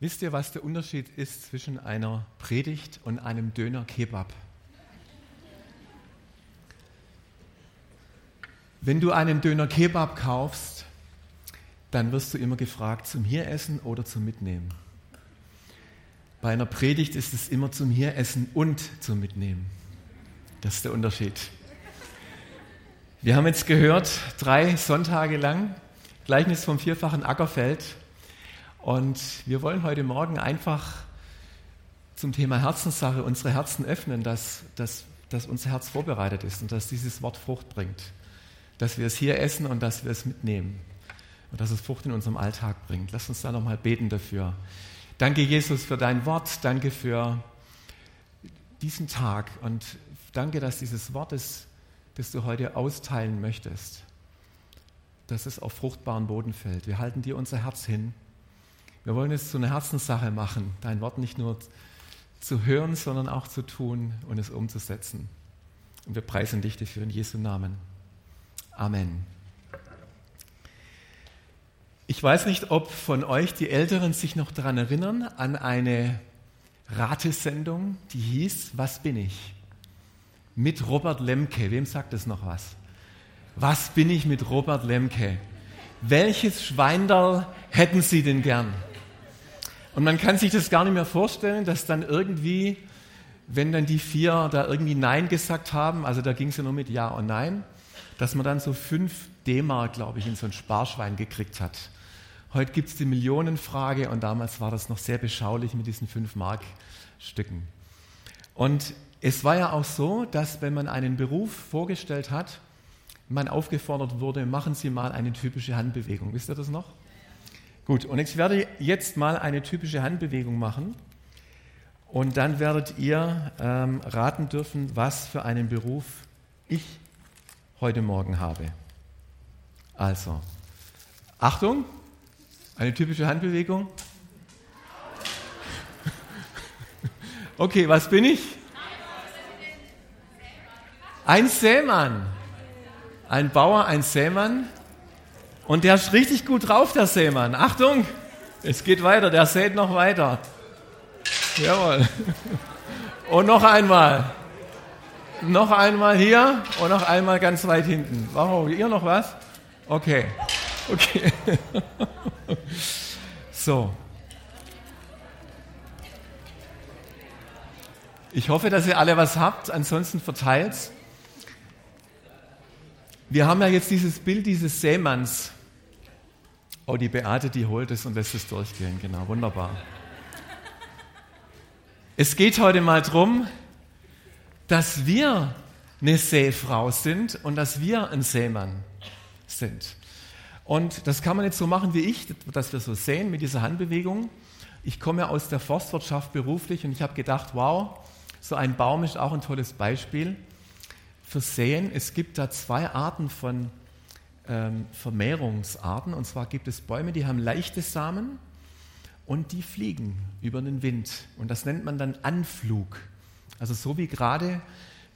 Wisst ihr, was der Unterschied ist zwischen einer Predigt und einem Döner Kebab? Wenn du einen Döner Kebab kaufst, dann wirst du immer gefragt, zum Hieressen oder zum Mitnehmen. Bei einer Predigt ist es immer zum Hieressen und zum Mitnehmen. Das ist der Unterschied. Wir haben jetzt gehört, drei Sonntage lang, Gleichnis vom vierfachen Ackerfeld. Und wir wollen heute Morgen einfach zum Thema Herzenssache unsere Herzen öffnen, dass, dass, dass unser Herz vorbereitet ist und dass dieses Wort Frucht bringt. Dass wir es hier essen und dass wir es mitnehmen. Und dass es Frucht in unserem Alltag bringt. Lass uns da nochmal beten dafür. Danke, Jesus, für dein Wort. Danke für diesen Tag. Und danke, dass dieses Wort ist, das du heute austeilen möchtest, dass es auf fruchtbaren Boden fällt. Wir halten dir unser Herz hin. Wir wollen es zu einer Herzenssache machen, dein Wort nicht nur zu hören, sondern auch zu tun und es umzusetzen. Und wir preisen dich dafür in Jesu Namen. Amen. Ich weiß nicht, ob von euch die Älteren sich noch daran erinnern, an eine Ratesendung, die hieß Was bin ich? Mit Robert Lemke. Wem sagt das noch was? Was bin ich mit Robert Lemke? Welches Schweinderl hätten Sie denn gern? Und man kann sich das gar nicht mehr vorstellen, dass dann irgendwie, wenn dann die vier da irgendwie Nein gesagt haben, also da ging es ja nur mit Ja und Nein, dass man dann so fünf D-Mark, glaube ich, in so ein Sparschwein gekriegt hat. Heute gibt es die Millionenfrage und damals war das noch sehr beschaulich mit diesen fünf Mark-Stücken. Und es war ja auch so, dass wenn man einen Beruf vorgestellt hat, man aufgefordert wurde, machen Sie mal eine typische Handbewegung. Wisst ihr das noch? Gut, und ich werde jetzt mal eine typische Handbewegung machen. Und dann werdet ihr ähm, raten dürfen, was für einen Beruf ich heute Morgen habe. Also, Achtung, eine typische Handbewegung. Okay, was bin ich? Ein Sämann. Ein Bauer, ein Sämann. Und der ist richtig gut drauf, der Seemann. Achtung, es geht weiter, der sät noch weiter. Jawohl. Und noch einmal. Noch einmal hier und noch einmal ganz weit hinten. Warum? Ihr noch was? Okay. Okay. So. Ich hoffe, dass ihr alle was habt, ansonsten verteilt. Wir haben ja jetzt dieses Bild dieses Seemanns Oh, die Beate, die holt es und lässt es durchgehen. Genau, wunderbar. Es geht heute mal darum, dass wir eine Seefrau sind und dass wir ein Seemann sind. Und das kann man jetzt so machen wie ich, dass wir so sehen mit dieser Handbewegung. Ich komme aus der Forstwirtschaft beruflich und ich habe gedacht, wow, so ein Baum ist auch ein tolles Beispiel für Sehen. Es gibt da zwei Arten von ähm, Vermehrungsarten. Und zwar gibt es Bäume, die haben leichte Samen und die fliegen über den Wind. Und das nennt man dann Anflug. Also so wie gerade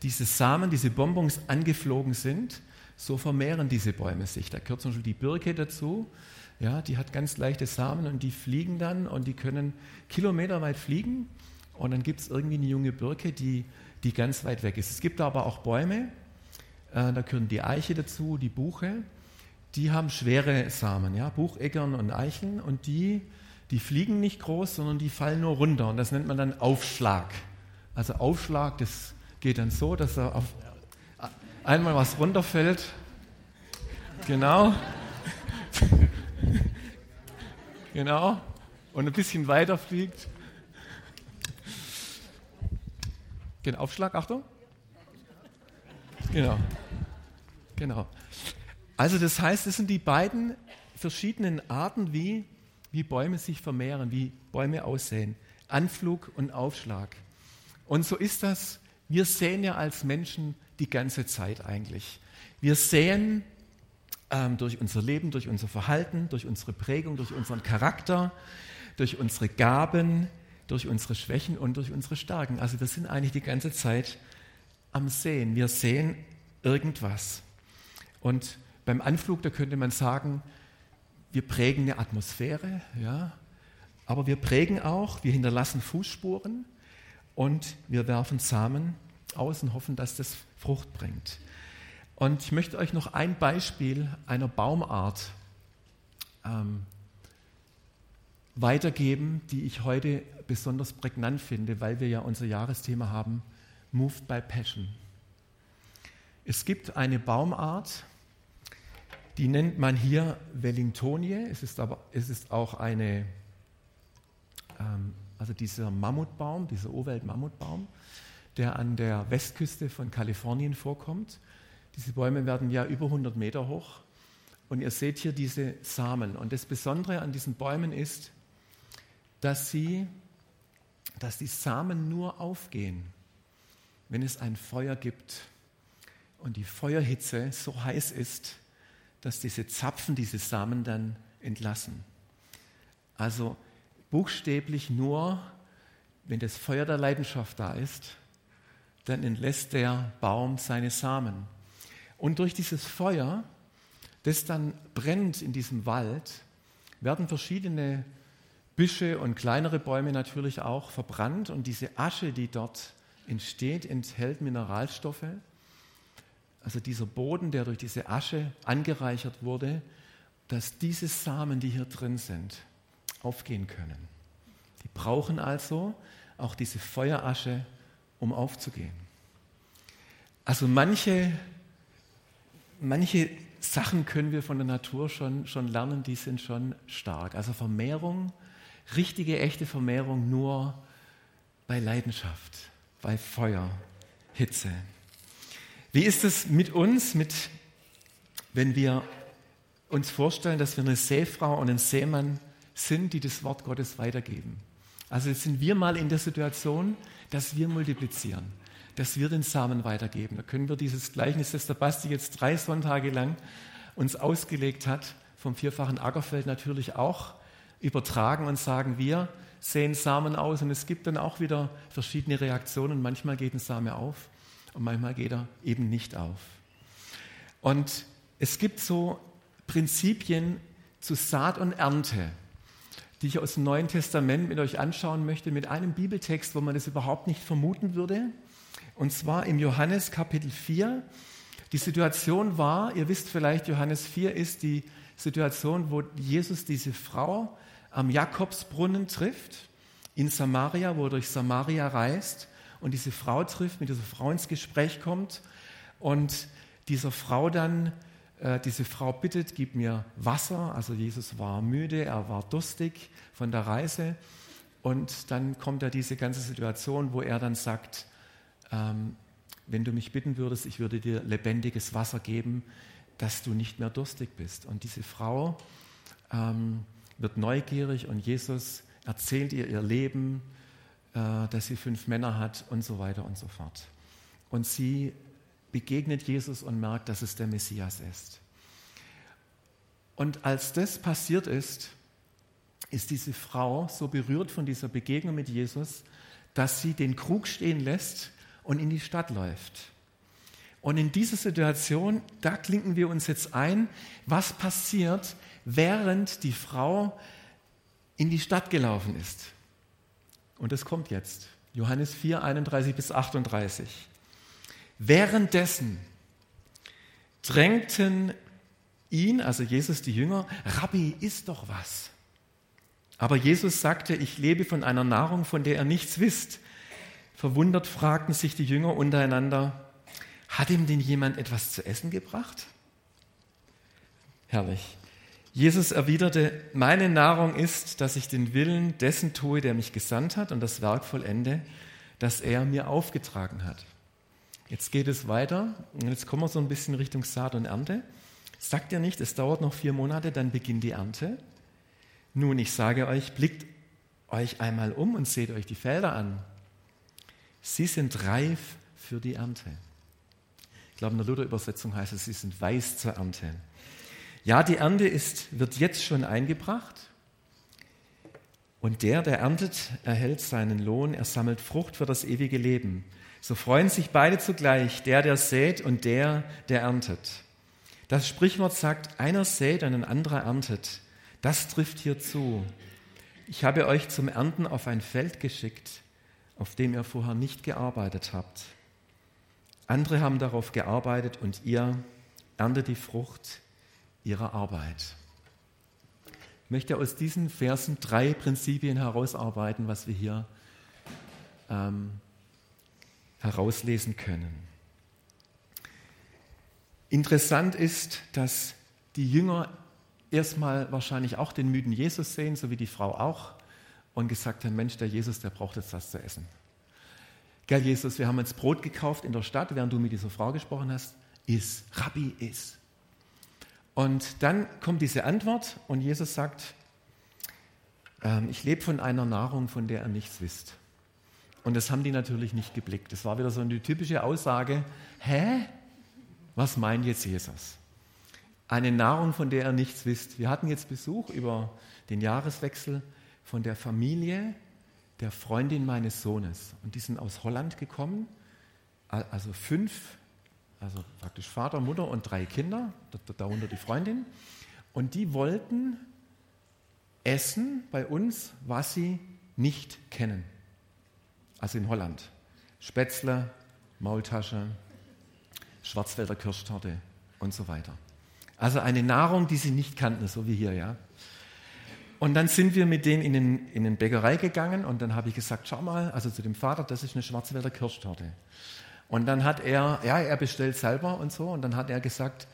diese Samen, diese Bonbons angeflogen sind, so vermehren diese Bäume sich. Da gehört zum Beispiel die Birke dazu. Ja, die hat ganz leichte Samen und die fliegen dann und die können kilometerweit fliegen. Und dann gibt es irgendwie eine junge Birke, die, die ganz weit weg ist. Es gibt aber auch Bäume, äh, da gehören die Eiche dazu, die Buche die haben schwere Samen, ja, Bucheckern und Eicheln und die, die fliegen nicht groß, sondern die fallen nur runter und das nennt man dann Aufschlag. Also Aufschlag, das geht dann so, dass da auf einmal was runterfällt. Genau. genau. Und ein bisschen weiter fliegt. Genau, Aufschlag, Achtung. Genau. Genau. Also das heißt, es sind die beiden verschiedenen Arten, wie, wie Bäume sich vermehren, wie Bäume aussehen. Anflug und Aufschlag. Und so ist das, wir sehen ja als Menschen die ganze Zeit eigentlich. Wir sehen ähm, durch unser Leben, durch unser Verhalten, durch unsere Prägung, durch unseren Charakter, durch unsere Gaben, durch unsere Schwächen und durch unsere Stärken. Also wir sind eigentlich die ganze Zeit am Sehen. Wir sehen irgendwas. Und beim Anflug, da könnte man sagen, wir prägen eine Atmosphäre, ja, aber wir prägen auch, wir hinterlassen Fußspuren und wir werfen Samen aus und hoffen, dass das Frucht bringt. Und ich möchte euch noch ein Beispiel einer Baumart ähm, weitergeben, die ich heute besonders prägnant finde, weil wir ja unser Jahresthema haben, Moved by Passion. Es gibt eine Baumart, die nennt man hier Wellingtonie. Es ist aber es ist auch eine, ähm, also dieser Mammutbaum, dieser Urwelt-Mammutbaum, der an der Westküste von Kalifornien vorkommt. Diese Bäume werden ja über 100 Meter hoch. Und ihr seht hier diese Samen. Und das Besondere an diesen Bäumen ist, dass, sie, dass die Samen nur aufgehen, wenn es ein Feuer gibt und die Feuerhitze so heiß ist, dass diese Zapfen diese Samen dann entlassen. Also buchstäblich nur, wenn das Feuer der Leidenschaft da ist, dann entlässt der Baum seine Samen. Und durch dieses Feuer, das dann brennt in diesem Wald, werden verschiedene Büsche und kleinere Bäume natürlich auch verbrannt und diese Asche, die dort entsteht, enthält Mineralstoffe. Also dieser Boden, der durch diese Asche angereichert wurde, dass diese Samen, die hier drin sind, aufgehen können. Die brauchen also auch diese Feuerasche, um aufzugehen. Also manche, manche Sachen können wir von der Natur schon, schon lernen, die sind schon stark. Also Vermehrung richtige, echte Vermehrung nur bei Leidenschaft, bei Feuer, Hitze. Wie ist es mit uns, mit, wenn wir uns vorstellen, dass wir eine Seefrau und ein Seemann sind, die das Wort Gottes weitergeben? Also sind wir mal in der Situation, dass wir multiplizieren, dass wir den Samen weitergeben. Da können wir dieses Gleichnis, das der Basti jetzt drei Sonntage lang uns ausgelegt hat, vom vierfachen Ackerfeld natürlich auch übertragen und sagen, wir sehen Samen aus und es gibt dann auch wieder verschiedene Reaktionen. Manchmal geht ein Same auf und manchmal geht er eben nicht auf. Und es gibt so Prinzipien zu Saat und Ernte, die ich aus dem Neuen Testament mit euch anschauen möchte, mit einem Bibeltext, wo man das überhaupt nicht vermuten würde. Und zwar im Johannes Kapitel 4. Die Situation war, ihr wisst vielleicht, Johannes 4 ist die Situation, wo Jesus diese Frau am Jakobsbrunnen trifft, in Samaria, wo er durch Samaria reist und diese Frau trifft, mit dieser Frau ins Gespräch kommt und dieser Frau dann, äh, diese Frau bittet, gib mir Wasser. Also Jesus war müde, er war durstig von der Reise und dann kommt ja diese ganze Situation, wo er dann sagt, ähm, wenn du mich bitten würdest, ich würde dir lebendiges Wasser geben, dass du nicht mehr durstig bist. Und diese Frau ähm, wird neugierig und Jesus erzählt ihr ihr Leben, dass sie fünf Männer hat und so weiter und so fort. Und sie begegnet Jesus und merkt, dass es der Messias ist. Und als das passiert ist, ist diese Frau so berührt von dieser Begegnung mit Jesus, dass sie den Krug stehen lässt und in die Stadt läuft. Und in dieser Situation, da klinken wir uns jetzt ein, was passiert, während die Frau in die Stadt gelaufen ist. Und das kommt jetzt. Johannes 4, 31 bis 38. Währenddessen drängten ihn, also Jesus die Jünger, Rabbi, isst doch was. Aber Jesus sagte, ich lebe von einer Nahrung, von der ihr nichts wisst. Verwundert fragten sich die Jünger untereinander, hat ihm denn jemand etwas zu essen gebracht? Herrlich. Jesus erwiderte, meine Nahrung ist, dass ich den Willen dessen tue, der mich gesandt hat und das Werk vollende, das er mir aufgetragen hat. Jetzt geht es weiter und jetzt kommen wir so ein bisschen Richtung Saat und Ernte. Sagt ihr nicht, es dauert noch vier Monate, dann beginnt die Ernte? Nun, ich sage euch, blickt euch einmal um und seht euch die Felder an. Sie sind reif für die Ernte. Ich glaube, in der Luther-Übersetzung heißt es, sie sind weiß zur Ernte. Ja, die Ernte ist, wird jetzt schon eingebracht. Und der, der erntet, erhält seinen Lohn, er sammelt Frucht für das ewige Leben. So freuen sich beide zugleich, der, der sät und der, der erntet. Das Sprichwort sagt, einer sät und ein anderer erntet. Das trifft hier zu. ich habe euch zum Ernten auf ein Feld geschickt, auf dem ihr vorher nicht gearbeitet habt. Andere haben darauf gearbeitet und ihr erntet die Frucht ihrer Arbeit. Ich möchte aus diesen Versen drei Prinzipien herausarbeiten, was wir hier ähm, herauslesen können. Interessant ist, dass die Jünger erstmal wahrscheinlich auch den müden Jesus sehen, so wie die Frau auch, und gesagt haben, Mensch, der Jesus, der braucht jetzt was zu essen. Gell, Jesus, wir haben uns Brot gekauft in der Stadt, während du mit dieser Frau gesprochen hast. Iss, Rabbi, iss. Und dann kommt diese Antwort und Jesus sagt, ähm, ich lebe von einer Nahrung, von der ihr nichts wisst. Und das haben die natürlich nicht geblickt. Das war wieder so eine typische Aussage, hä? Was meint jetzt Jesus? Eine Nahrung, von der ihr nichts wisst. Wir hatten jetzt Besuch über den Jahreswechsel von der Familie der Freundin meines Sohnes. Und die sind aus Holland gekommen, also fünf, also praktisch Vater, Mutter und drei Kinder, darunter die Freundin. Und die wollten essen bei uns, was sie nicht kennen. Also in Holland. Spätzle, Maultasche, Schwarzwälder Kirschtorte und so weiter. Also eine Nahrung, die sie nicht kannten, so wie hier, ja. Und dann sind wir mit denen in den, in den Bäckerei gegangen und dann habe ich gesagt, schau mal, also zu dem Vater, das ist eine Schwarzwälder Kirschtorte. Und dann hat er, ja, er bestellt selber und so und dann hat er gesagt,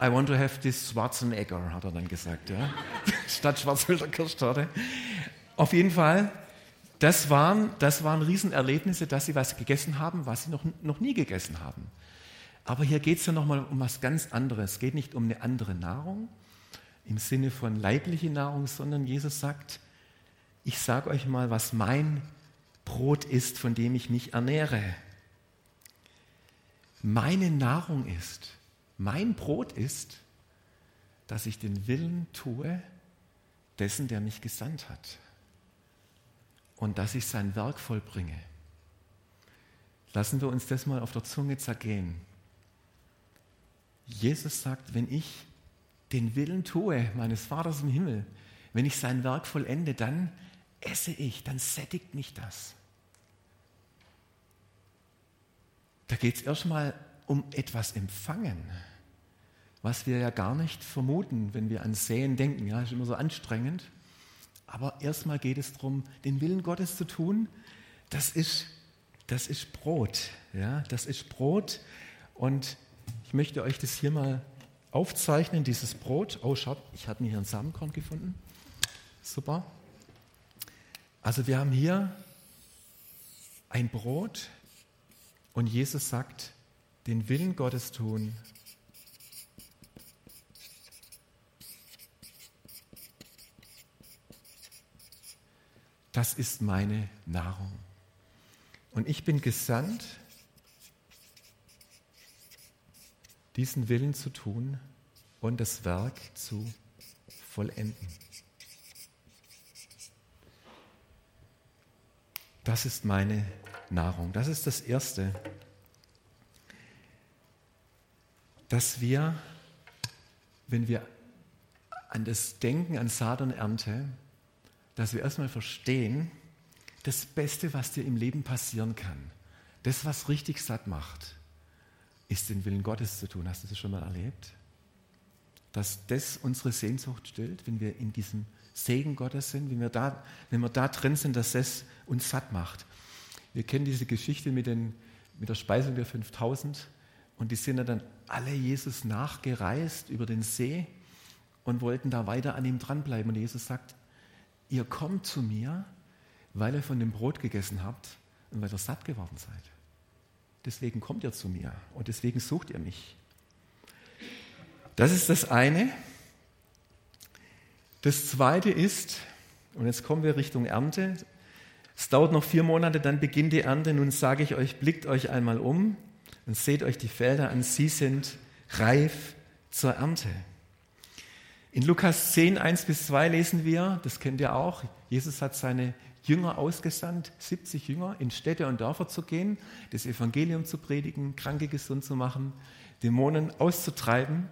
I want to have this Schwarzenegger, hat er dann gesagt, ja, statt Schwarzwälder Kirschtorte. Auf jeden Fall, das waren, das waren Riesenerlebnisse, dass sie was gegessen haben, was sie noch, noch nie gegessen haben. Aber hier geht es ja nochmal um was ganz anderes. Es geht nicht um eine andere Nahrung im Sinne von leibliche Nahrung, sondern Jesus sagt, ich sage euch mal, was mein Brot ist, von dem ich mich ernähre. Meine Nahrung ist, mein Brot ist, dass ich den Willen tue dessen, der mich gesandt hat. Und dass ich sein Werk vollbringe. Lassen wir uns das mal auf der Zunge zergehen. Jesus sagt, wenn ich den Willen tue meines Vaters im Himmel, wenn ich sein Werk vollende, dann esse ich, dann sättigt mich das. Da geht es erstmal um etwas empfangen, was wir ja gar nicht vermuten, wenn wir an Säen denken. Ja, ist immer so anstrengend. Aber erstmal geht es darum, den Willen Gottes zu tun. Das ist, das ist Brot. Ja, das ist Brot. Und ich möchte euch das hier mal aufzeichnen, dieses Brot. Oh, schaut, ich mir hier ein Samenkorn gefunden. Super. Also wir haben hier ein Brot und Jesus sagt, den Willen Gottes tun. Das ist meine Nahrung. Und ich bin gesandt, diesen Willen zu tun und das Werk zu vollenden. Das ist meine Nahrung. Das ist das Erste, dass wir, wenn wir an das Denken an Saat und Ernte, dass wir erstmal verstehen, das Beste, was dir im Leben passieren kann, das, was richtig satt macht, ist den Willen Gottes zu tun. Hast du das schon mal erlebt? Dass das unsere Sehnsucht stillt, wenn wir in diesem Segen Gottes sind, wenn wir da, wenn wir da drin sind, dass das uns satt macht. Wir kennen diese Geschichte mit, den, mit der Speisung der 5000 und die sind dann alle Jesus nachgereist über den See und wollten da weiter an ihm dranbleiben. Und Jesus sagt, ihr kommt zu mir, weil ihr von dem Brot gegessen habt und weil ihr satt geworden seid. Deswegen kommt ihr zu mir und deswegen sucht ihr mich. Das ist das eine. Das zweite ist, und jetzt kommen wir Richtung Ernte. Es dauert noch vier Monate, dann beginnt die Ernte. Nun sage ich euch, blickt euch einmal um und seht euch die Felder an. Sie sind reif zur Ernte. In Lukas 10, 1 bis 2 lesen wir, das kennt ihr auch, Jesus hat seine Jünger ausgesandt, 70 Jünger, in Städte und Dörfer zu gehen, das Evangelium zu predigen, Kranke gesund zu machen, Dämonen auszutreiben.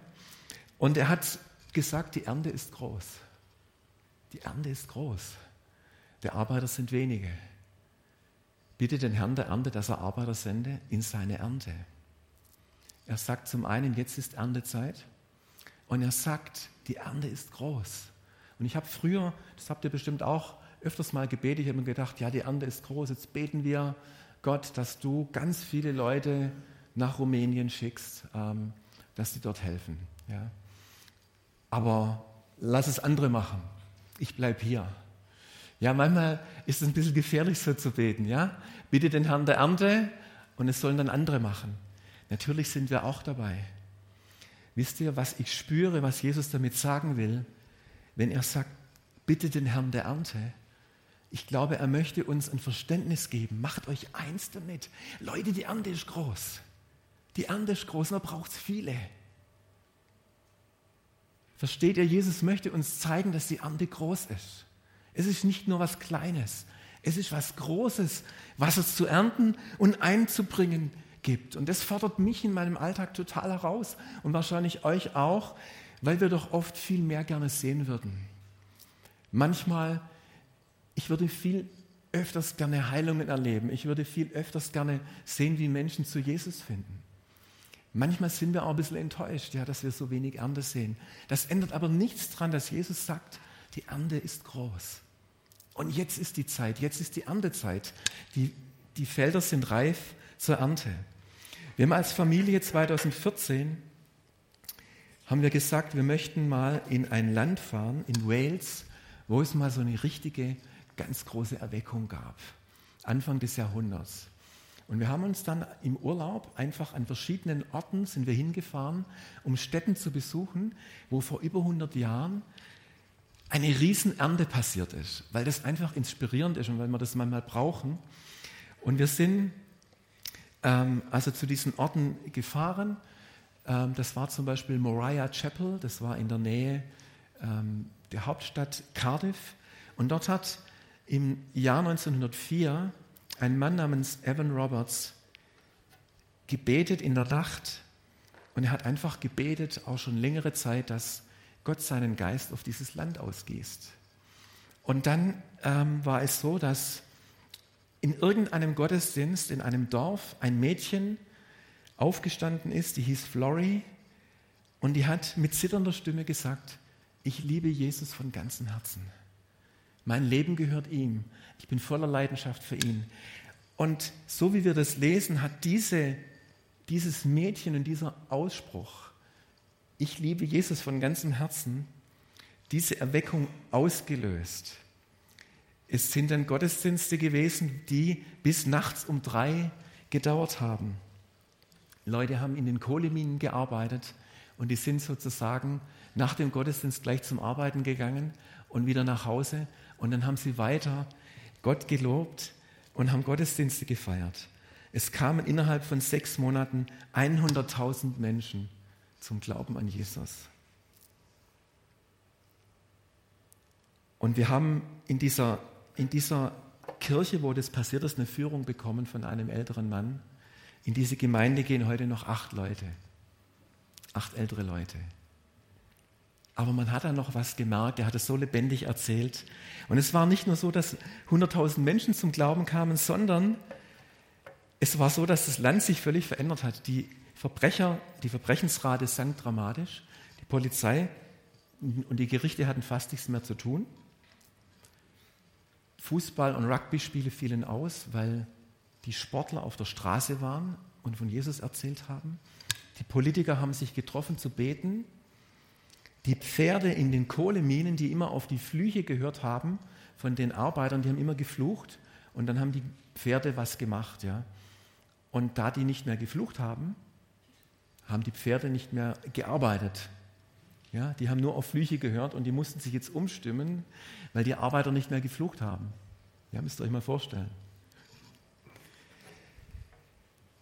Und er hat gesagt, die Ernte ist groß. Die Ernte ist groß. Der Arbeiter sind wenige. Bitte den Herrn der Ernte, dass er Arbeiter sende in seine Ernte. Er sagt zum einen, jetzt ist Erntezeit. Und er sagt, die Ernte ist groß. Und ich habe früher, das habt ihr bestimmt auch öfters mal gebetet, ich habe mir gedacht, ja, die Ernte ist groß, jetzt beten wir, Gott, dass du ganz viele Leute nach Rumänien schickst, ähm, dass die dort helfen. Ja. Aber lass es andere machen. Ich bleibe hier. Ja, manchmal ist es ein bisschen gefährlich, so zu beten. Ja? Bitte den Herrn der Ernte und es sollen dann andere machen. Natürlich sind wir auch dabei. Wisst ihr, was ich spüre, was Jesus damit sagen will, wenn er sagt, bitte den Herrn der Ernte? Ich glaube, er möchte uns ein Verständnis geben. Macht euch eins damit. Leute, die Ernte ist groß. Die Ernte ist groß, man braucht viele. Versteht ihr, Jesus möchte uns zeigen, dass die Ernte groß ist. Es ist nicht nur was Kleines, es ist was Großes, was es zu ernten und einzubringen gibt. Und das fordert mich in meinem Alltag total heraus und wahrscheinlich euch auch, weil wir doch oft viel mehr gerne sehen würden. Manchmal, ich würde viel öfters gerne Heilungen erleben. Ich würde viel öfters gerne sehen, wie Menschen zu Jesus finden. Manchmal sind wir auch ein bisschen enttäuscht, ja, dass wir so wenig Ernte sehen. Das ändert aber nichts daran, dass Jesus sagt, die Ernte ist groß. Und jetzt ist die Zeit, jetzt ist die Erntezeit. Die, die Felder sind reif zur Ernte. Wir haben als Familie 2014 haben wir gesagt, wir möchten mal in ein Land fahren, in Wales, wo es mal so eine richtige, ganz große Erweckung gab. Anfang des Jahrhunderts. Und wir haben uns dann im Urlaub einfach an verschiedenen Orten sind wir hingefahren, um Städten zu besuchen, wo vor über 100 Jahren eine Riesenernte passiert ist, weil das einfach inspirierend ist und weil wir das manchmal brauchen. Und wir sind ähm, also zu diesen Orten gefahren. Ähm, das war zum Beispiel Moriah Chapel, das war in der Nähe ähm, der Hauptstadt Cardiff. Und dort hat im Jahr 1904 ein Mann namens Evan Roberts gebetet in der Nacht und er hat einfach gebetet, auch schon längere Zeit, dass Gott seinen Geist auf dieses Land ausgießt. Und dann ähm, war es so, dass in irgendeinem Gottesdienst in einem Dorf ein Mädchen aufgestanden ist, die hieß Flory, und die hat mit zitternder Stimme gesagt, ich liebe Jesus von ganzem Herzen. Mein Leben gehört ihm. Ich bin voller Leidenschaft für ihn. Und so wie wir das lesen, hat diese, dieses Mädchen und dieser Ausspruch, ich liebe Jesus von ganzem Herzen, diese Erweckung ausgelöst. Es sind dann Gottesdienste gewesen, die bis nachts um drei gedauert haben. Leute haben in den Kohleminen gearbeitet und die sind sozusagen nach dem Gottesdienst gleich zum Arbeiten gegangen und wieder nach Hause und dann haben sie weiter Gott gelobt und haben Gottesdienste gefeiert. Es kamen innerhalb von sechs Monaten 100.000 Menschen zum Glauben an Jesus. Und wir haben in dieser, in dieser Kirche, wo das passiert ist, eine Führung bekommen von einem älteren Mann. In diese Gemeinde gehen heute noch acht Leute, acht ältere Leute. Aber man hat da noch was gemerkt, er hat es so lebendig erzählt. Und es war nicht nur so, dass 100.000 Menschen zum Glauben kamen, sondern es war so, dass das Land sich völlig verändert hat. Die Verbrecher, die Verbrechensrate sank dramatisch. Die Polizei und die Gerichte hatten fast nichts mehr zu tun. Fußball- und Rugby-Spiele fielen aus, weil die Sportler auf der Straße waren und von Jesus erzählt haben. Die Politiker haben sich getroffen zu beten die Pferde in den Kohleminen, die immer auf die Flüche gehört haben von den Arbeitern, die haben immer geflucht und dann haben die Pferde was gemacht. Ja. Und da die nicht mehr geflucht haben, haben die Pferde nicht mehr gearbeitet. Ja, die haben nur auf Flüche gehört und die mussten sich jetzt umstimmen, weil die Arbeiter nicht mehr geflucht haben. Ja, müsst ihr euch mal vorstellen.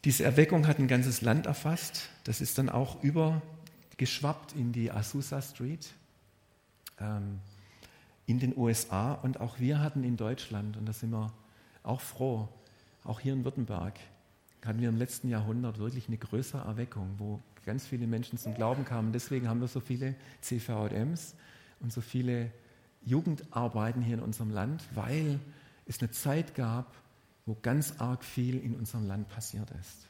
Diese Erweckung hat ein ganzes Land erfasst. Das ist dann auch über geschwappt in die Azusa Street ähm, in den USA und auch wir hatten in Deutschland, und da sind wir auch froh, auch hier in Württemberg, hatten wir im letzten Jahrhundert wirklich eine größere Erweckung, wo ganz viele Menschen zum Glauben kamen. Deswegen haben wir so viele CVMs und so viele Jugendarbeiten hier in unserem Land, weil es eine Zeit gab, wo ganz arg viel in unserem Land passiert ist.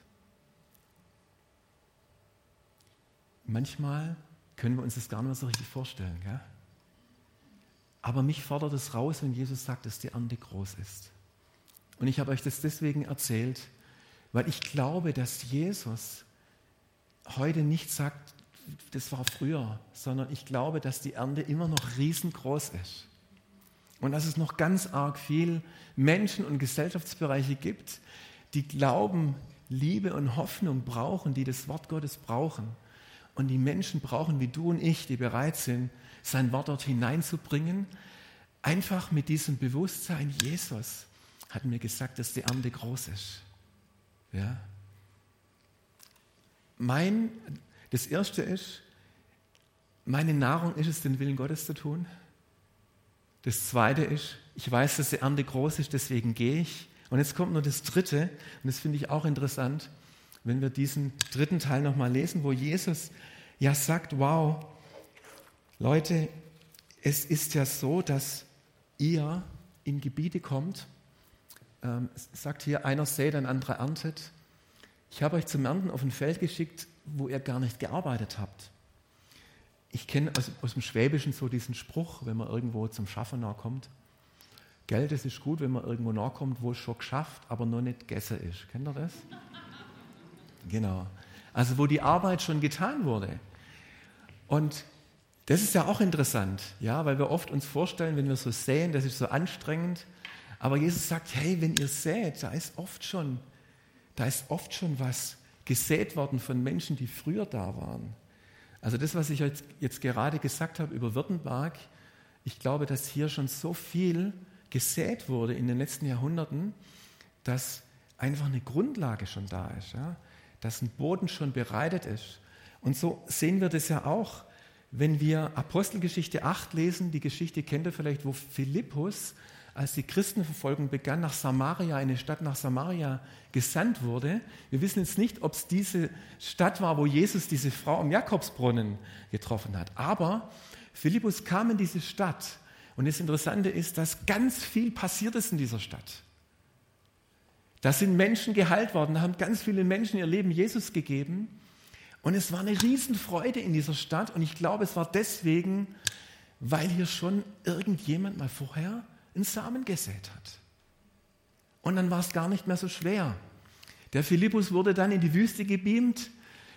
Manchmal können wir uns das gar nicht mehr so richtig vorstellen. Gell? Aber mich fordert es raus, wenn Jesus sagt, dass die Ernte groß ist. Und ich habe euch das deswegen erzählt, weil ich glaube, dass Jesus heute nicht sagt, das war früher, sondern ich glaube, dass die Ernte immer noch riesengroß ist. Und dass es noch ganz arg viel Menschen und Gesellschaftsbereiche gibt, die Glauben, Liebe und Hoffnung brauchen, die das Wort Gottes brauchen. Und die Menschen brauchen, wie du und ich, die bereit sind, sein Wort dort hineinzubringen, einfach mit diesem Bewusstsein, Jesus hat mir gesagt, dass die Ernte groß ist. Ja? Mein, das erste ist, meine Nahrung ist es, den Willen Gottes zu tun. Das zweite ist, ich weiß, dass die Ernte groß ist, deswegen gehe ich. Und jetzt kommt nur das dritte, und das finde ich auch interessant, wenn wir diesen dritten Teil nochmal lesen, wo Jesus ja sagt, wow, Leute, es ist ja so, dass ihr in Gebiete kommt, ähm, sagt hier, einer sät, ein anderer erntet. Ich habe euch zum Ernten auf ein Feld geschickt, wo ihr gar nicht gearbeitet habt. Ich kenne aus, aus, dem Schwäbischen so diesen Spruch, wenn man irgendwo zum Schaffen nahe kommt. Geld, es ist gut, wenn man irgendwo nahe kommt, wo es schon geschafft, aber noch nicht gegessen ist. Kennt ihr das? Genau. Also wo die Arbeit schon getan wurde. Und das ist ja auch interessant, ja, weil wir oft uns vorstellen, wenn wir so säen, das ist so anstrengend. Aber Jesus sagt, hey, wenn ihr sät, da ist oft schon, da ist oft schon was gesät worden von Menschen, die früher da waren. Also das, was ich jetzt, jetzt gerade gesagt habe über Württemberg, ich glaube, dass hier schon so viel gesät wurde in den letzten Jahrhunderten, dass einfach eine Grundlage schon da ist, ja? dass ein Boden schon bereitet ist. Und so sehen wir das ja auch, wenn wir Apostelgeschichte 8 lesen, die Geschichte kennt ihr vielleicht, wo Philippus als die Christenverfolgung begann, nach Samaria, eine Stadt nach Samaria gesandt wurde. Wir wissen jetzt nicht, ob es diese Stadt war, wo Jesus diese Frau am Jakobsbrunnen getroffen hat. Aber Philippus kam in diese Stadt. Und das Interessante ist, dass ganz viel passiert ist in dieser Stadt. Da sind Menschen geheilt worden, da haben ganz viele Menschen ihr Leben Jesus gegeben. Und es war eine Riesenfreude in dieser Stadt. Und ich glaube, es war deswegen, weil hier schon irgendjemand mal vorher einen Samen gesät hat. Und dann war es gar nicht mehr so schwer. Der Philippus wurde dann in die Wüste gebeamt.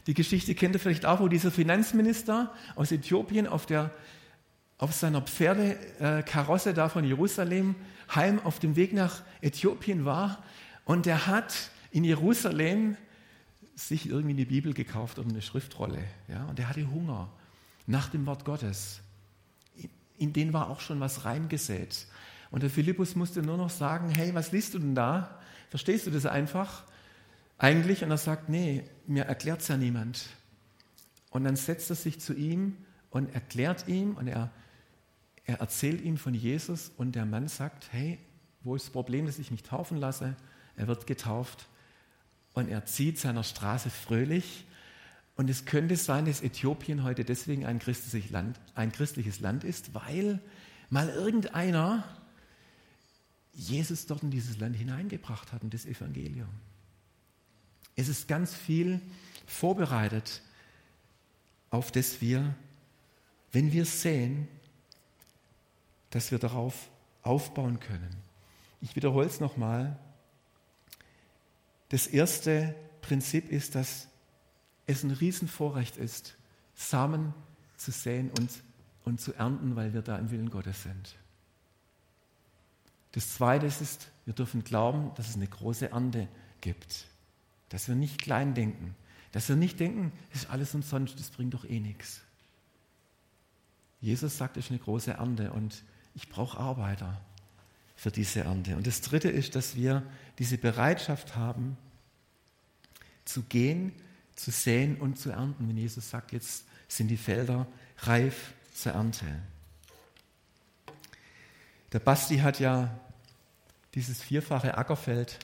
Die Geschichte kennt ihr vielleicht auch, wo dieser Finanzminister aus Äthiopien auf, der, auf seiner Pferdekarosse da von Jerusalem heim auf dem Weg nach Äthiopien war. Und er hat in Jerusalem sich irgendwie eine Bibel gekauft oder eine Schriftrolle. Ja? Und er hatte Hunger nach dem Wort Gottes. In den war auch schon was reingesät. Und der Philippus musste nur noch sagen, hey, was liest du denn da? Verstehst du das einfach? Eigentlich? Und er sagt, nee, mir erklärt es ja niemand. Und dann setzt er sich zu ihm und erklärt ihm und er, er erzählt ihm von Jesus und der Mann sagt, hey, wo ist das Problem, dass ich mich taufen lasse? Er wird getauft und er zieht seiner Straße fröhlich. Und es könnte sein, dass Äthiopien heute deswegen ein christliches Land, ein christliches Land ist, weil mal irgendeiner Jesus dort in dieses Land hineingebracht hat und das Evangelium. Es ist ganz viel vorbereitet, auf das wir, wenn wir sehen, dass wir darauf aufbauen können. Ich wiederhole es nochmal. Das erste Prinzip ist, dass es ein Riesenvorrecht ist, Samen zu säen und, und zu ernten, weil wir da im Willen Gottes sind. Das Zweite ist, wir dürfen glauben, dass es eine große Ernte gibt. Dass wir nicht klein denken. Dass wir nicht denken, es ist alles umsonst, das bringt doch eh nichts. Jesus sagt, es ist eine große Ernte und ich brauche Arbeiter für diese Ernte. Und das Dritte ist, dass wir diese Bereitschaft haben, zu gehen, zu säen und zu ernten. Wenn Jesus sagt, jetzt sind die Felder reif zur Ernte. Der Basti hat ja dieses vierfache Ackerfeld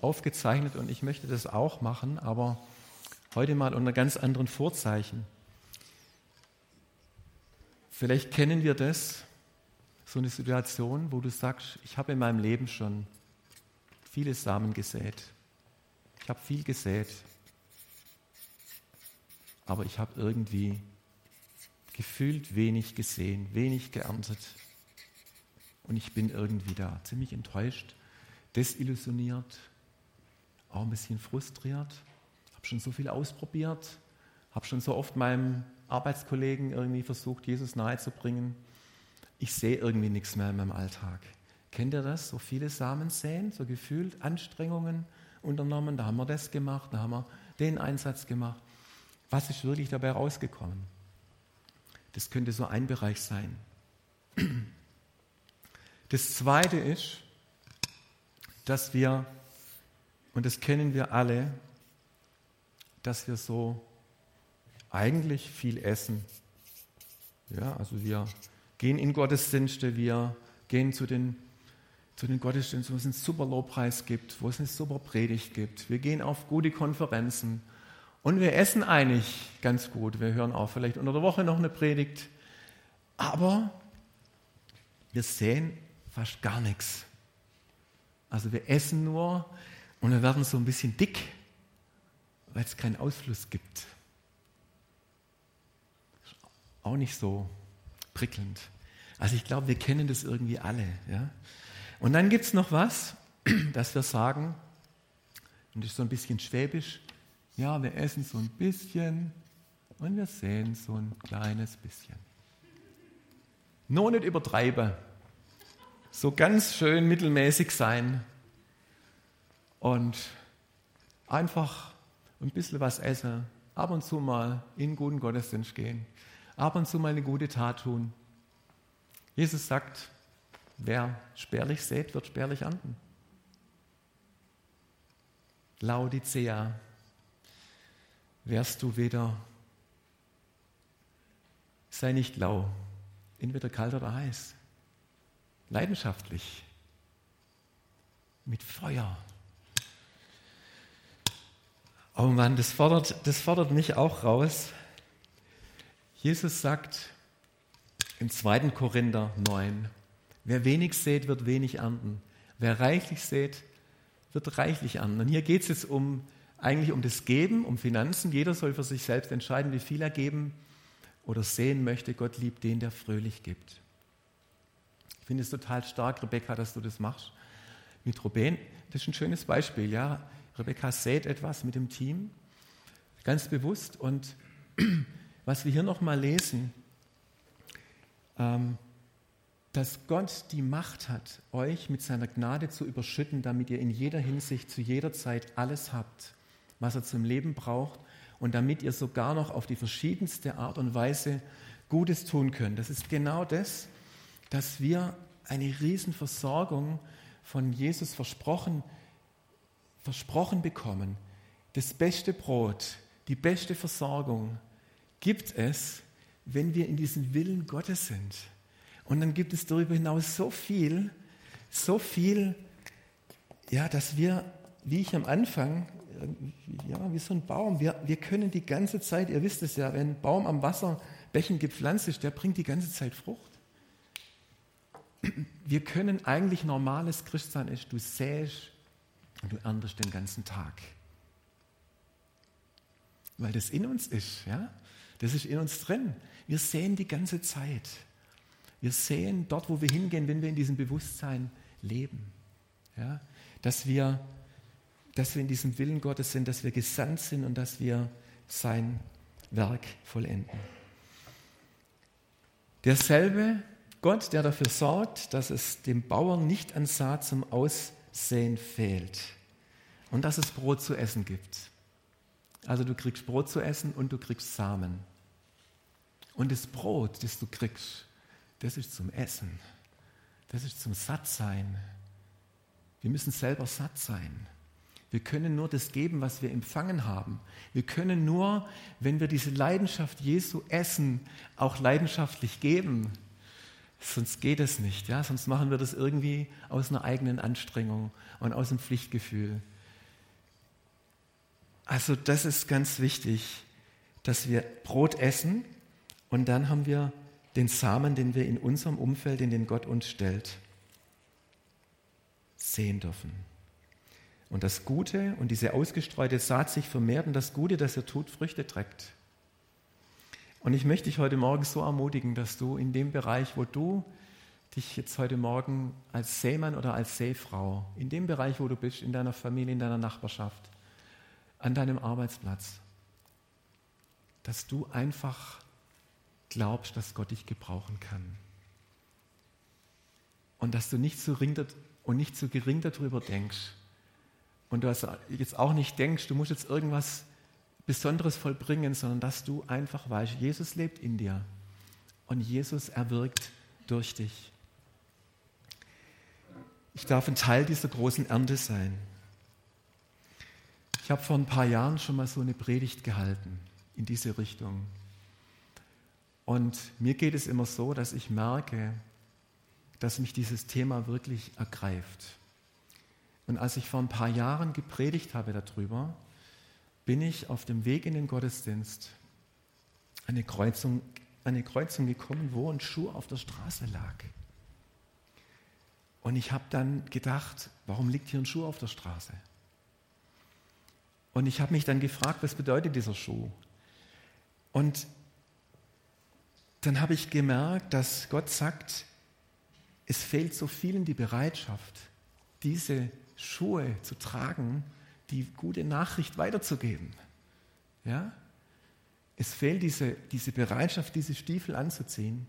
aufgezeichnet und ich möchte das auch machen, aber heute mal unter ganz anderen Vorzeichen. Vielleicht kennen wir das so eine Situation, wo du sagst, ich habe in meinem Leben schon viele Samen gesät. Ich habe viel gesät. Aber ich habe irgendwie gefühlt wenig gesehen, wenig geerntet. Und ich bin irgendwie da ziemlich enttäuscht, desillusioniert, auch ein bisschen frustriert. Habe schon so viel ausprobiert, habe schon so oft meinem Arbeitskollegen irgendwie versucht, Jesus nahezubringen. Ich sehe irgendwie nichts mehr in meinem Alltag. Kennt ihr das? So viele Samen säen, so gefühlt Anstrengungen unternommen. Da haben wir das gemacht, da haben wir den Einsatz gemacht. Was ist wirklich dabei rausgekommen? Das könnte so ein Bereich sein. Das zweite ist, dass wir, und das kennen wir alle, dass wir so eigentlich viel essen. Ja, also wir gehen in Gottesdienste, wir gehen zu den, zu den Gottesdiensten, wo es einen super Lobpreis gibt, wo es eine super Predigt gibt. Wir gehen auf gute Konferenzen und wir essen eigentlich ganz gut. Wir hören auch vielleicht unter der Woche noch eine Predigt. Aber wir sehen fast gar nichts. Also wir essen nur und wir werden so ein bisschen dick, weil es keinen Ausfluss gibt. Auch nicht so prickelnd. Also ich glaube, wir kennen das irgendwie alle. Ja? Und dann gibt es noch was, dass wir sagen, und das ist so ein bisschen schwäbisch, ja, wir essen so ein bisschen und wir sehen so ein kleines bisschen. Nur nicht übertreiben. So ganz schön mittelmäßig sein und einfach ein bisschen was essen, ab und zu mal in einen guten Gottesdienst gehen, ab und zu mal eine gute Tat tun. Jesus sagt, wer spärlich sät, wird spärlich ernten. Laodicea, wärst du weder, sei nicht lau, entweder kalt oder heiß, leidenschaftlich, mit Feuer. Oh Mann, das fordert, das fordert mich auch raus. Jesus sagt im 2. Korinther 9, wer wenig sät, wird wenig ernten. Wer reichlich sät, wird reichlich ernten. Und hier geht es jetzt um, eigentlich um das Geben, um Finanzen. Jeder soll für sich selbst entscheiden, wie viel er geben oder sehen möchte. Gott liebt den, der fröhlich gibt. Finde es total stark, Rebecca, dass du das machst mit Ruben. Das ist ein schönes Beispiel. Ja? Rebecca sät etwas mit dem Team, ganz bewusst. Und was wir hier nochmal lesen, ähm, dass Gott die Macht hat, euch mit seiner Gnade zu überschütten, damit ihr in jeder Hinsicht zu jeder Zeit alles habt, was er zum Leben braucht und damit ihr sogar noch auf die verschiedenste Art und Weise Gutes tun könnt. Das ist genau das, dass wir eine Riesenversorgung von Jesus versprochen, versprochen bekommen. Das beste Brot, die beste Versorgung, gibt es, wenn wir in diesem Willen Gottes sind. Und dann gibt es darüber hinaus so viel, so viel, ja, dass wir, wie ich am Anfang, ja, wie so ein Baum, wir, wir können die ganze Zeit, ihr wisst es ja, wenn ein Baum am Wasserbecken gepflanzt ist, der bringt die ganze Zeit Frucht. Wir können eigentlich normales Christsein ist, du säst und du erntest den ganzen Tag. Weil das in uns ist, ja. Das ist in uns drin. Wir sehen die ganze Zeit. Wir sehen dort, wo wir hingehen, wenn wir in diesem Bewusstsein leben. Ja? Dass, wir, dass wir in diesem Willen Gottes sind, dass wir gesandt sind und dass wir sein Werk vollenden. Derselbe Gott, der dafür sorgt, dass es dem Bauern nicht an Saat zum Aussehen fehlt und dass es Brot zu essen gibt. Also du kriegst Brot zu essen und du kriegst Samen. Und das Brot, das du kriegst, das ist zum Essen. Das ist zum Sattsein. Wir müssen selber satt sein. Wir können nur das geben, was wir empfangen haben. Wir können nur, wenn wir diese Leidenschaft Jesu essen, auch leidenschaftlich geben. Sonst geht es nicht. Ja? Sonst machen wir das irgendwie aus einer eigenen Anstrengung und aus einem Pflichtgefühl. Also das ist ganz wichtig, dass wir Brot essen und dann haben wir den Samen, den wir in unserem Umfeld, in den Gott uns stellt, sehen dürfen. Und das Gute und diese ausgestreute Saat sich vermehrt und das Gute, das er tut, Früchte trägt. Und ich möchte dich heute Morgen so ermutigen, dass du in dem Bereich, wo du dich jetzt heute Morgen als Seemann oder als Seefrau, in dem Bereich, wo du bist, in deiner Familie, in deiner Nachbarschaft, an deinem Arbeitsplatz, dass du einfach glaubst, dass Gott dich gebrauchen kann. Und dass du nicht so ring und nicht so gering darüber denkst. Und du jetzt auch nicht denkst, du musst jetzt irgendwas Besonderes vollbringen, sondern dass du einfach weißt, Jesus lebt in dir und Jesus erwirkt durch dich. Ich darf ein Teil dieser großen Ernte sein. Ich habe vor ein paar Jahren schon mal so eine Predigt gehalten in diese Richtung. Und mir geht es immer so, dass ich merke, dass mich dieses Thema wirklich ergreift. Und als ich vor ein paar Jahren gepredigt habe darüber, bin ich auf dem Weg in den Gottesdienst an eine Kreuzung, eine Kreuzung gekommen, wo ein Schuh auf der Straße lag. Und ich habe dann gedacht, warum liegt hier ein Schuh auf der Straße? Und ich habe mich dann gefragt, was bedeutet dieser Schuh? Und dann habe ich gemerkt, dass Gott sagt, es fehlt so vielen die Bereitschaft, diese Schuhe zu tragen, die gute Nachricht weiterzugeben. Ja? Es fehlt diese, diese Bereitschaft, diese Stiefel anzuziehen,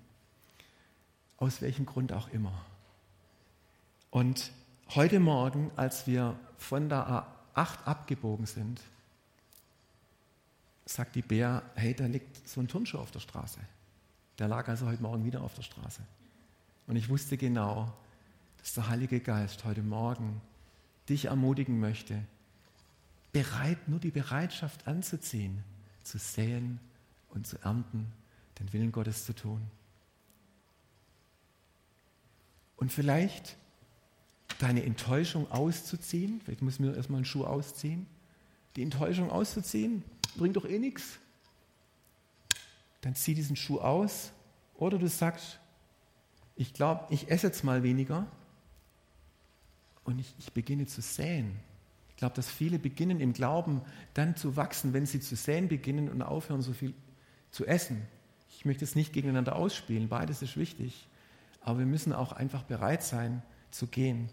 aus welchem Grund auch immer. Und heute Morgen, als wir von der A8 abgebogen sind, sagt die Bär, hey, da liegt so ein Turnschuh auf der Straße. Der lag also heute Morgen wieder auf der Straße. Und ich wusste genau, dass der Heilige Geist heute Morgen dich ermutigen möchte, bereit, nur die Bereitschaft anzuziehen, zu säen und zu ernten, den Willen Gottes zu tun. Und vielleicht deine Enttäuschung auszuziehen, vielleicht müssen wir erstmal einen Schuh ausziehen, die Enttäuschung auszuziehen, bringt doch eh nichts. Dann zieh diesen Schuh aus oder du sagst, ich glaube, ich esse jetzt mal weniger und ich, ich beginne zu säen. Ich glaube, dass viele beginnen im Glauben dann zu wachsen, wenn sie zu säen beginnen und aufhören, so viel zu essen. Ich möchte es nicht gegeneinander ausspielen, beides ist wichtig. Aber wir müssen auch einfach bereit sein zu gehen.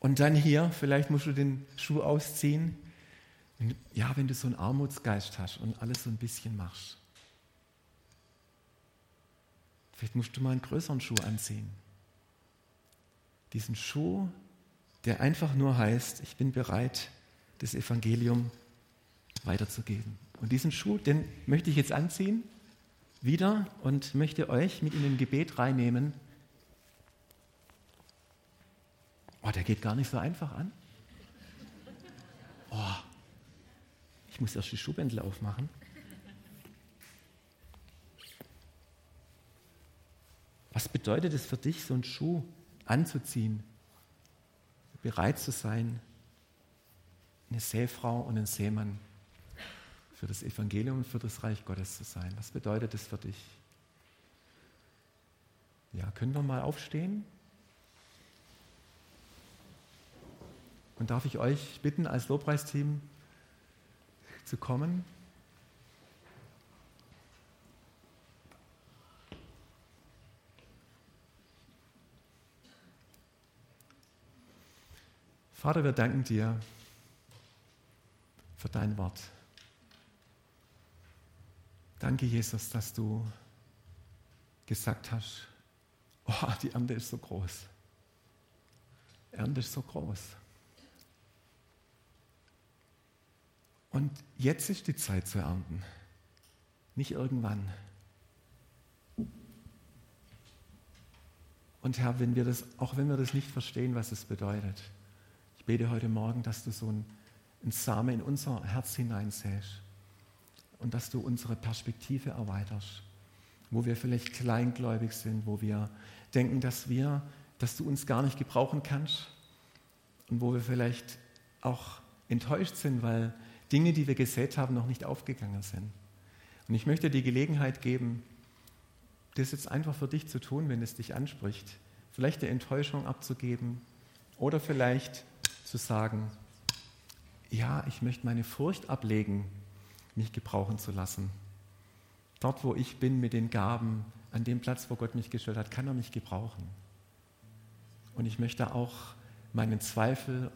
Und dann hier, vielleicht musst du den Schuh ausziehen. Ja, wenn du so einen Armutsgeist hast und alles so ein bisschen machst. Vielleicht musst du mal einen größeren Schuh anziehen. Diesen Schuh, der einfach nur heißt, ich bin bereit, das Evangelium weiterzugeben. Und diesen Schuh, den möchte ich jetzt anziehen, wieder und möchte euch mit in den Gebet reinnehmen. Oh, der geht gar nicht so einfach an. Oh, ich muss erst die Schuhbändel aufmachen. Was bedeutet es für dich, so einen Schuh anzuziehen? Bereit zu sein, eine Seefrau und ein Seemann für das Evangelium und für das Reich Gottes zu sein. Was bedeutet es für dich? Ja, können wir mal aufstehen? Und darf ich euch bitten, als Lobpreisteam zu kommen? Vater, wir danken dir für dein Wort. Danke, Jesus, dass du gesagt hast, oh, die Ernte ist so groß. Ernte ist so groß. Und jetzt ist die Zeit zu ernten, nicht irgendwann. Und Herr, wenn wir das, auch wenn wir das nicht verstehen, was es bedeutet, bete heute Morgen, dass du so einen, einen Samen in unser Herz hineinsäst und dass du unsere Perspektive erweiterst, wo wir vielleicht kleingläubig sind, wo wir denken, dass wir, dass du uns gar nicht gebrauchen kannst und wo wir vielleicht auch enttäuscht sind, weil Dinge, die wir gesät haben, noch nicht aufgegangen sind. Und ich möchte die Gelegenheit geben, das jetzt einfach für dich zu tun, wenn es dich anspricht. Vielleicht eine Enttäuschung abzugeben oder vielleicht zu sagen, ja, ich möchte meine Furcht ablegen, mich gebrauchen zu lassen. Dort, wo ich bin mit den Gaben, an dem Platz, wo Gott mich gestellt hat, kann er mich gebrauchen. Und ich möchte auch meinen Zweifel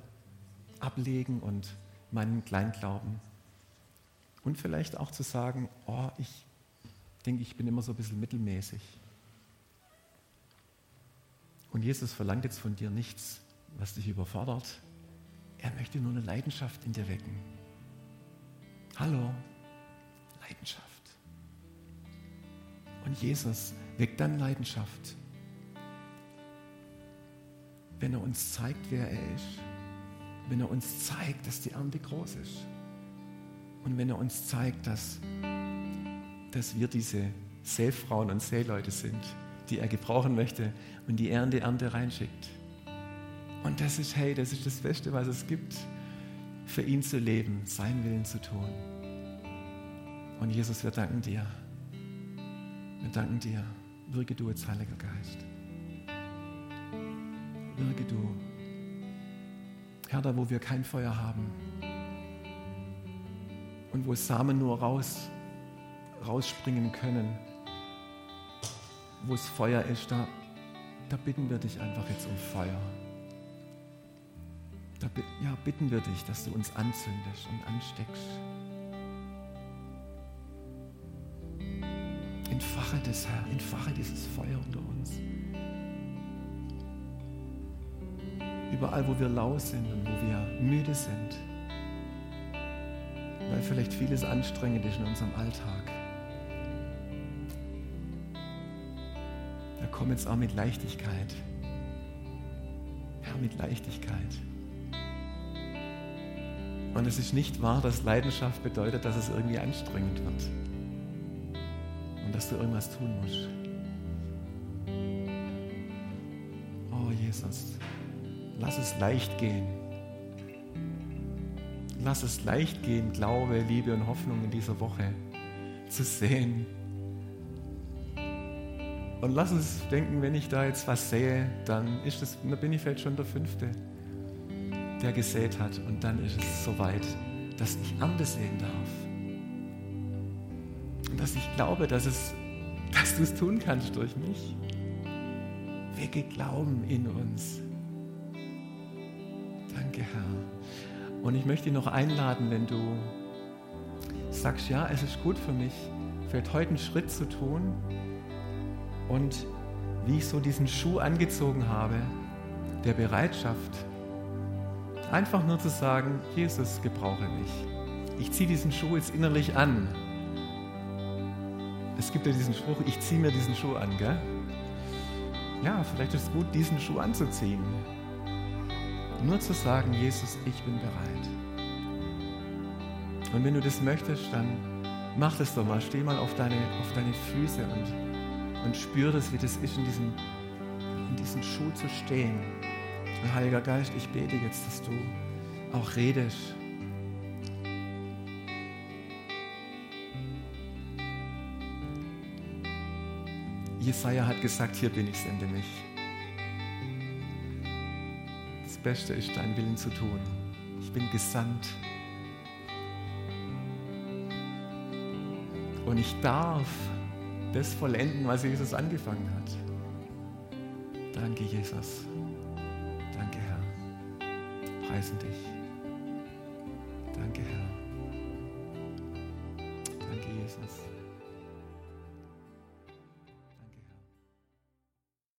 ablegen und meinen Kleinglauben. Und vielleicht auch zu sagen, oh, ich denke, ich bin immer so ein bisschen mittelmäßig. Und Jesus verlangt jetzt von dir nichts, was dich überfordert. Er möchte nur eine Leidenschaft in dir wecken. Hallo, Leidenschaft. Und Jesus weckt dann Leidenschaft, wenn er uns zeigt, wer er ist. Wenn er uns zeigt, dass die Ernte groß ist. Und wenn er uns zeigt, dass, dass wir diese Seefrauen und Seeleute sind, die er gebrauchen möchte und die er in die Ernte reinschickt. Und das ist, hey, das ist das Beste, was es gibt, für ihn zu leben, seinen Willen zu tun. Und Jesus, wir danken dir. Wir danken dir. Wirke du als Heiliger Geist. Wirke du. Herr, da wo wir kein Feuer haben und wo Samen nur raus, rausspringen können, wo es Feuer ist, da, da bitten wir dich einfach jetzt um Feuer. Da ja, bitten wir dich, dass du uns anzündest und ansteckst. Entfache das, Herr, entfache dieses Feuer unter uns. Überall, wo wir lau sind und wo wir müde sind, weil vielleicht vieles anstrengend ist in unserem Alltag. Da komm jetzt auch mit Leichtigkeit. Herr, mit Leichtigkeit. Und es ist nicht wahr, dass Leidenschaft bedeutet, dass es irgendwie anstrengend wird und dass du irgendwas tun musst. Oh Jesus, lass es leicht gehen. Lass es leicht gehen, Glaube, Liebe und Hoffnung in dieser Woche zu sehen. Und lass uns denken, wenn ich da jetzt was sehe, dann ist das, dann bin ich vielleicht schon der Fünfte der gesät hat. Und dann ist es soweit, dass ich Ernte sehen darf. Und dass ich glaube, dass, es, dass du es tun kannst durch mich. Wecke Glauben in uns. Danke, Herr. Und ich möchte dich noch einladen, wenn du sagst, ja, es ist gut für mich, vielleicht heute einen Schritt zu tun. Und wie ich so diesen Schuh angezogen habe, der Bereitschaft, Einfach nur zu sagen, Jesus, gebrauche mich. Ich ziehe diesen Schuh jetzt innerlich an. Es gibt ja diesen Spruch, ich ziehe mir diesen Schuh an, gell? Ja, vielleicht ist es gut, diesen Schuh anzuziehen. Nur zu sagen, Jesus, ich bin bereit. Und wenn du das möchtest, dann mach das doch mal. Steh mal auf deine, auf deine Füße und, und spür das, wie das ist, in diesem, in diesem Schuh zu stehen. Heiliger Geist, ich bete jetzt, dass du auch redest. Jesaja hat gesagt: Hier bin ich, sende mich. Das Beste ist, deinen Willen zu tun. Ich bin gesandt. Und ich darf das vollenden, was Jesus angefangen hat. Danke, Jesus preisen dich.